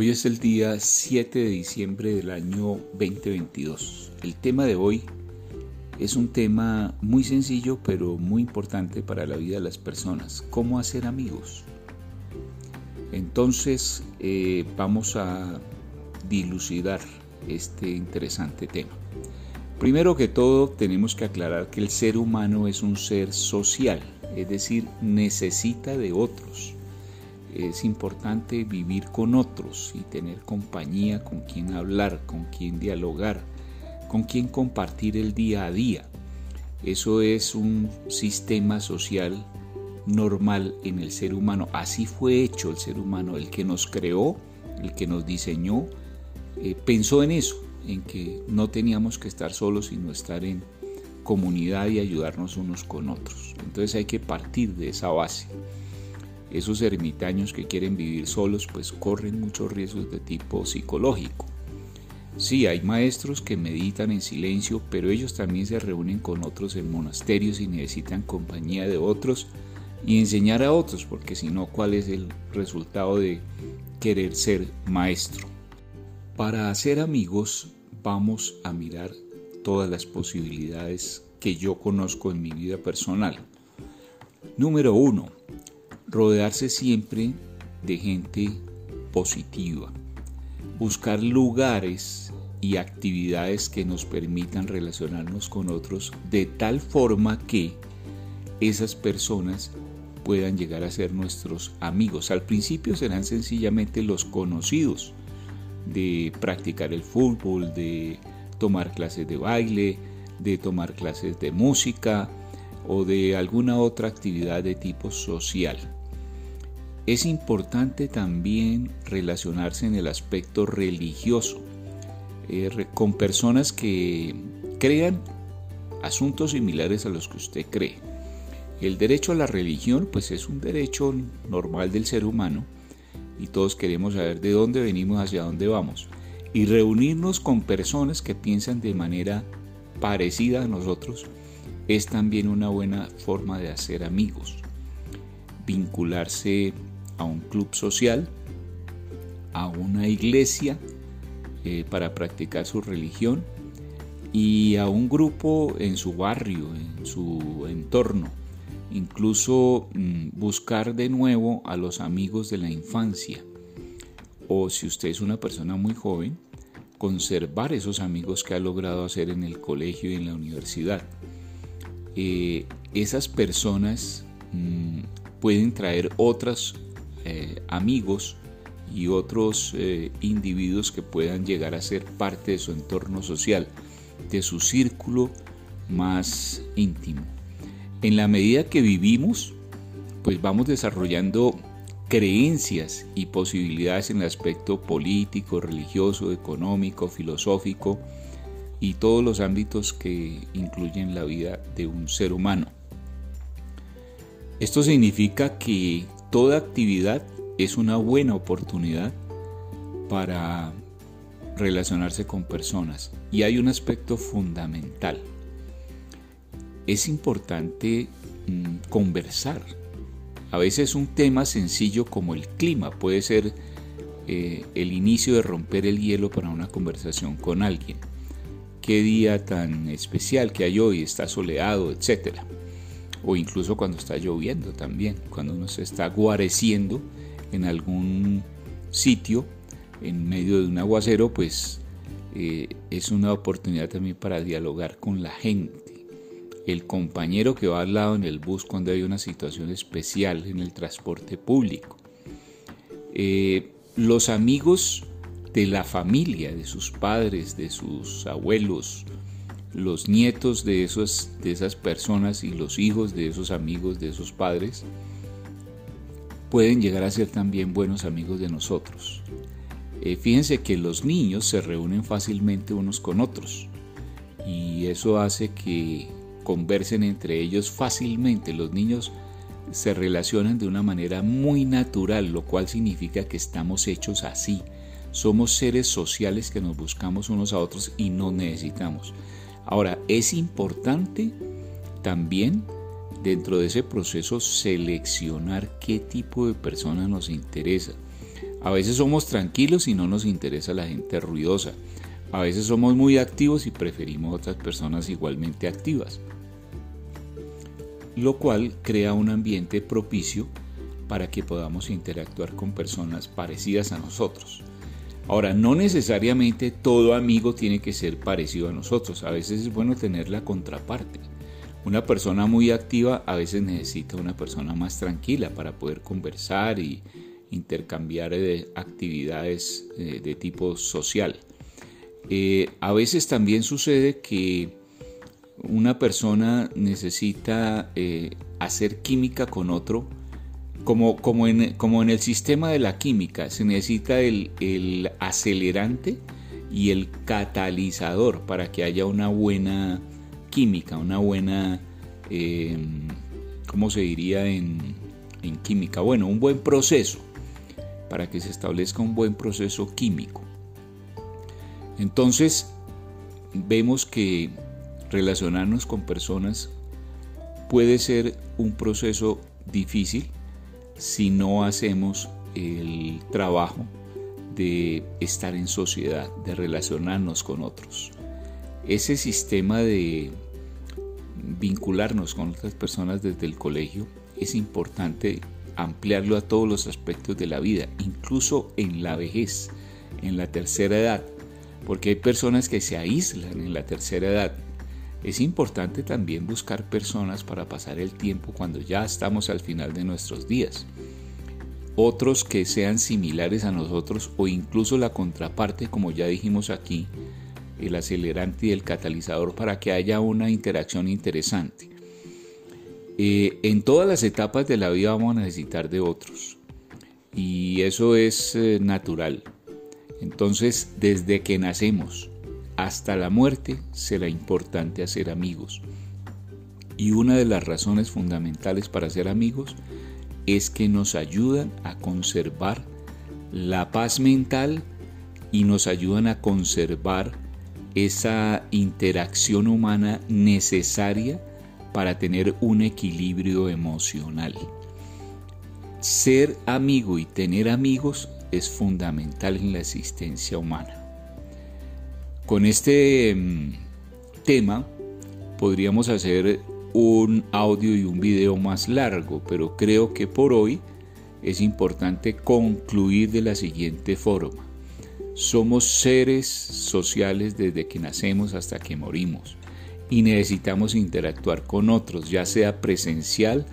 Hoy es el día 7 de diciembre del año 2022. El tema de hoy es un tema muy sencillo pero muy importante para la vida de las personas. ¿Cómo hacer amigos? Entonces eh, vamos a dilucidar este interesante tema. Primero que todo tenemos que aclarar que el ser humano es un ser social, es decir, necesita de otros es importante vivir con otros y tener compañía, con quien hablar, con quien dialogar, con quien compartir el día a día. Eso es un sistema social normal en el ser humano. Así fue hecho el ser humano, el que nos creó, el que nos diseñó, eh, pensó en eso, en que no teníamos que estar solos, sino estar en comunidad y ayudarnos unos con otros. Entonces hay que partir de esa base. Esos ermitaños que quieren vivir solos pues corren muchos riesgos de tipo psicológico. Sí, hay maestros que meditan en silencio, pero ellos también se reúnen con otros en monasterios y necesitan compañía de otros y enseñar a otros, porque si no, ¿cuál es el resultado de querer ser maestro? Para hacer amigos vamos a mirar todas las posibilidades que yo conozco en mi vida personal. Número uno, rodearse siempre de gente positiva, buscar lugares y actividades que nos permitan relacionarnos con otros de tal forma que esas personas puedan llegar a ser nuestros amigos. Al principio serán sencillamente los conocidos de practicar el fútbol, de tomar clases de baile, de tomar clases de música o de alguna otra actividad de tipo social. Es importante también relacionarse en el aspecto religioso eh, con personas que crean asuntos similares a los que usted cree. El derecho a la religión pues es un derecho normal del ser humano y todos queremos saber de dónde venimos, hacia dónde vamos. Y reunirnos con personas que piensan de manera parecida a nosotros es también una buena forma de hacer amigos. Vincularse a un club social, a una iglesia eh, para practicar su religión y a un grupo en su barrio, en su entorno. Incluso mm, buscar de nuevo a los amigos de la infancia. O si usted es una persona muy joven, conservar esos amigos que ha logrado hacer en el colegio y en la universidad. Eh, esas personas mm, pueden traer otras eh, amigos y otros eh, individuos que puedan llegar a ser parte de su entorno social, de su círculo más íntimo. En la medida que vivimos, pues vamos desarrollando creencias y posibilidades en el aspecto político, religioso, económico, filosófico y todos los ámbitos que incluyen la vida de un ser humano. Esto significa que Toda actividad es una buena oportunidad para relacionarse con personas y hay un aspecto fundamental. Es importante mm, conversar. A veces un tema sencillo como el clima puede ser eh, el inicio de romper el hielo para una conversación con alguien. Qué día tan especial que hay hoy, está soleado, etcétera o incluso cuando está lloviendo también, cuando uno se está guareciendo en algún sitio en medio de un aguacero, pues eh, es una oportunidad también para dialogar con la gente. El compañero que va al lado en el bus cuando hay una situación especial en el transporte público. Eh, los amigos de la familia, de sus padres, de sus abuelos, los nietos de, esos, de esas personas y los hijos de esos amigos, de esos padres, pueden llegar a ser también buenos amigos de nosotros. Eh, fíjense que los niños se reúnen fácilmente unos con otros y eso hace que conversen entre ellos fácilmente. Los niños se relacionan de una manera muy natural, lo cual significa que estamos hechos así. Somos seres sociales que nos buscamos unos a otros y no necesitamos. Ahora, es importante también dentro de ese proceso seleccionar qué tipo de persona nos interesa. A veces somos tranquilos y no nos interesa la gente ruidosa. A veces somos muy activos y preferimos otras personas igualmente activas. Lo cual crea un ambiente propicio para que podamos interactuar con personas parecidas a nosotros. Ahora, no necesariamente todo amigo tiene que ser parecido a nosotros. A veces es bueno tener la contraparte. Una persona muy activa a veces necesita una persona más tranquila para poder conversar y, intercambiar eh, actividades eh, de tipo social. Eh, a veces también sucede que una persona necesita hacer química con otro, como, como, en, como, en, el sistema de la química, se necesita el, el, acelerante y el catalizador para que haya una buena química, una buena, ¿cómo se diría en, en química? Bueno, un buen proceso para que se establezca un buen proceso químico. Entonces, vemos que relacionarnos con personas puede ser un proceso difícil si no hacemos el trabajo de estar en sociedad, de relacionarnos con otros. Ese sistema de vincularnos con otras personas desde el colegio es importante ampliarlo a todos los aspectos de la vida, incluso en la vejez, en la tercera edad, porque hay personas que se aíslan en la tercera edad. Es importante también buscar personas para pasar el tiempo cuando ya estamos al final de nuestros días. Otros que sean similares a nosotros o incluso la contraparte, como ya dijimos aquí, el acelerante y el catalizador para que haya una interacción interesante. Eh, en todas las etapas de la vida vamos a necesitar de otros y eso es eh, natural. Entonces, desde que nacemos hasta la muerte será importante hacer amigos. Y una de las razones fundamentales para ser amigos es que nos ayudan a conservar la paz mental y nos ayudan a conservar esa interacción humana necesaria para tener un equilibrio emocional. Ser amigo y tener amigos es fundamental en la existencia humana. Con este mm, tema podríamos hacer un audio y un video más largo, pero creo que por hoy es importante concluir de la siguiente forma. Somos seres sociales desde que nacemos hasta que morimos y necesitamos interactuar con otros, ya sea presencial,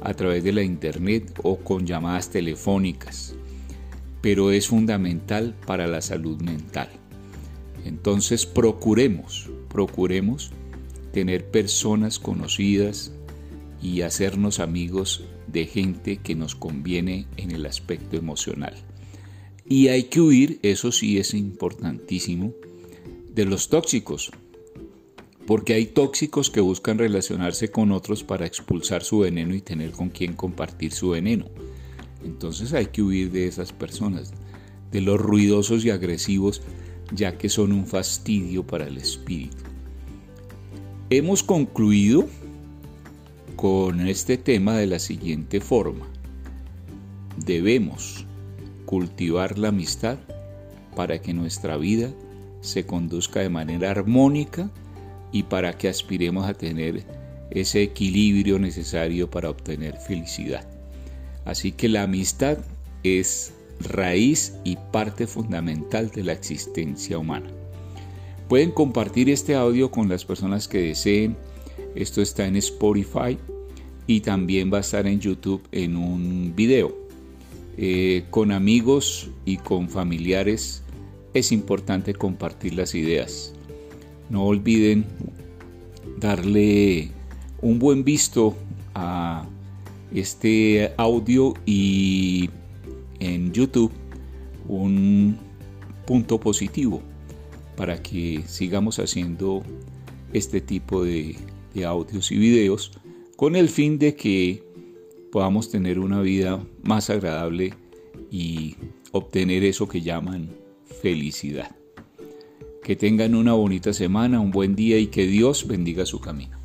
a través de la internet o con llamadas telefónicas, pero es fundamental para la salud mental. Entonces procuremos, procuremos tener personas conocidas y hacernos amigos de gente que nos conviene en el aspecto emocional. Y hay que huir, eso sí es importantísimo, de los tóxicos, porque hay tóxicos que buscan relacionarse con otros para expulsar su veneno y tener con quien compartir su veneno. Entonces hay que huir de esas personas, de los ruidosos y agresivos, ya que son un fastidio para el espíritu. Hemos concluido con este tema de la siguiente forma. Debemos cultivar la amistad para que nuestra vida se conduzca de manera armónica y para que aspiremos a tener ese equilibrio necesario para obtener felicidad. Así que la amistad es raíz y parte fundamental de la existencia humana. Pueden compartir este audio con las personas que deseen. Esto está en Spotify y también va a estar en YouTube en un video. Eh, con amigos y con familiares es importante compartir las ideas. No olviden darle un buen visto a este audio y en YouTube un punto positivo para que sigamos haciendo este tipo de, audios y videos con el fin de que podamos tener una vida más agradable y obtener eso que llaman felicidad. Que tengan una bonita semana, un buen día y que Dios bendiga su camino.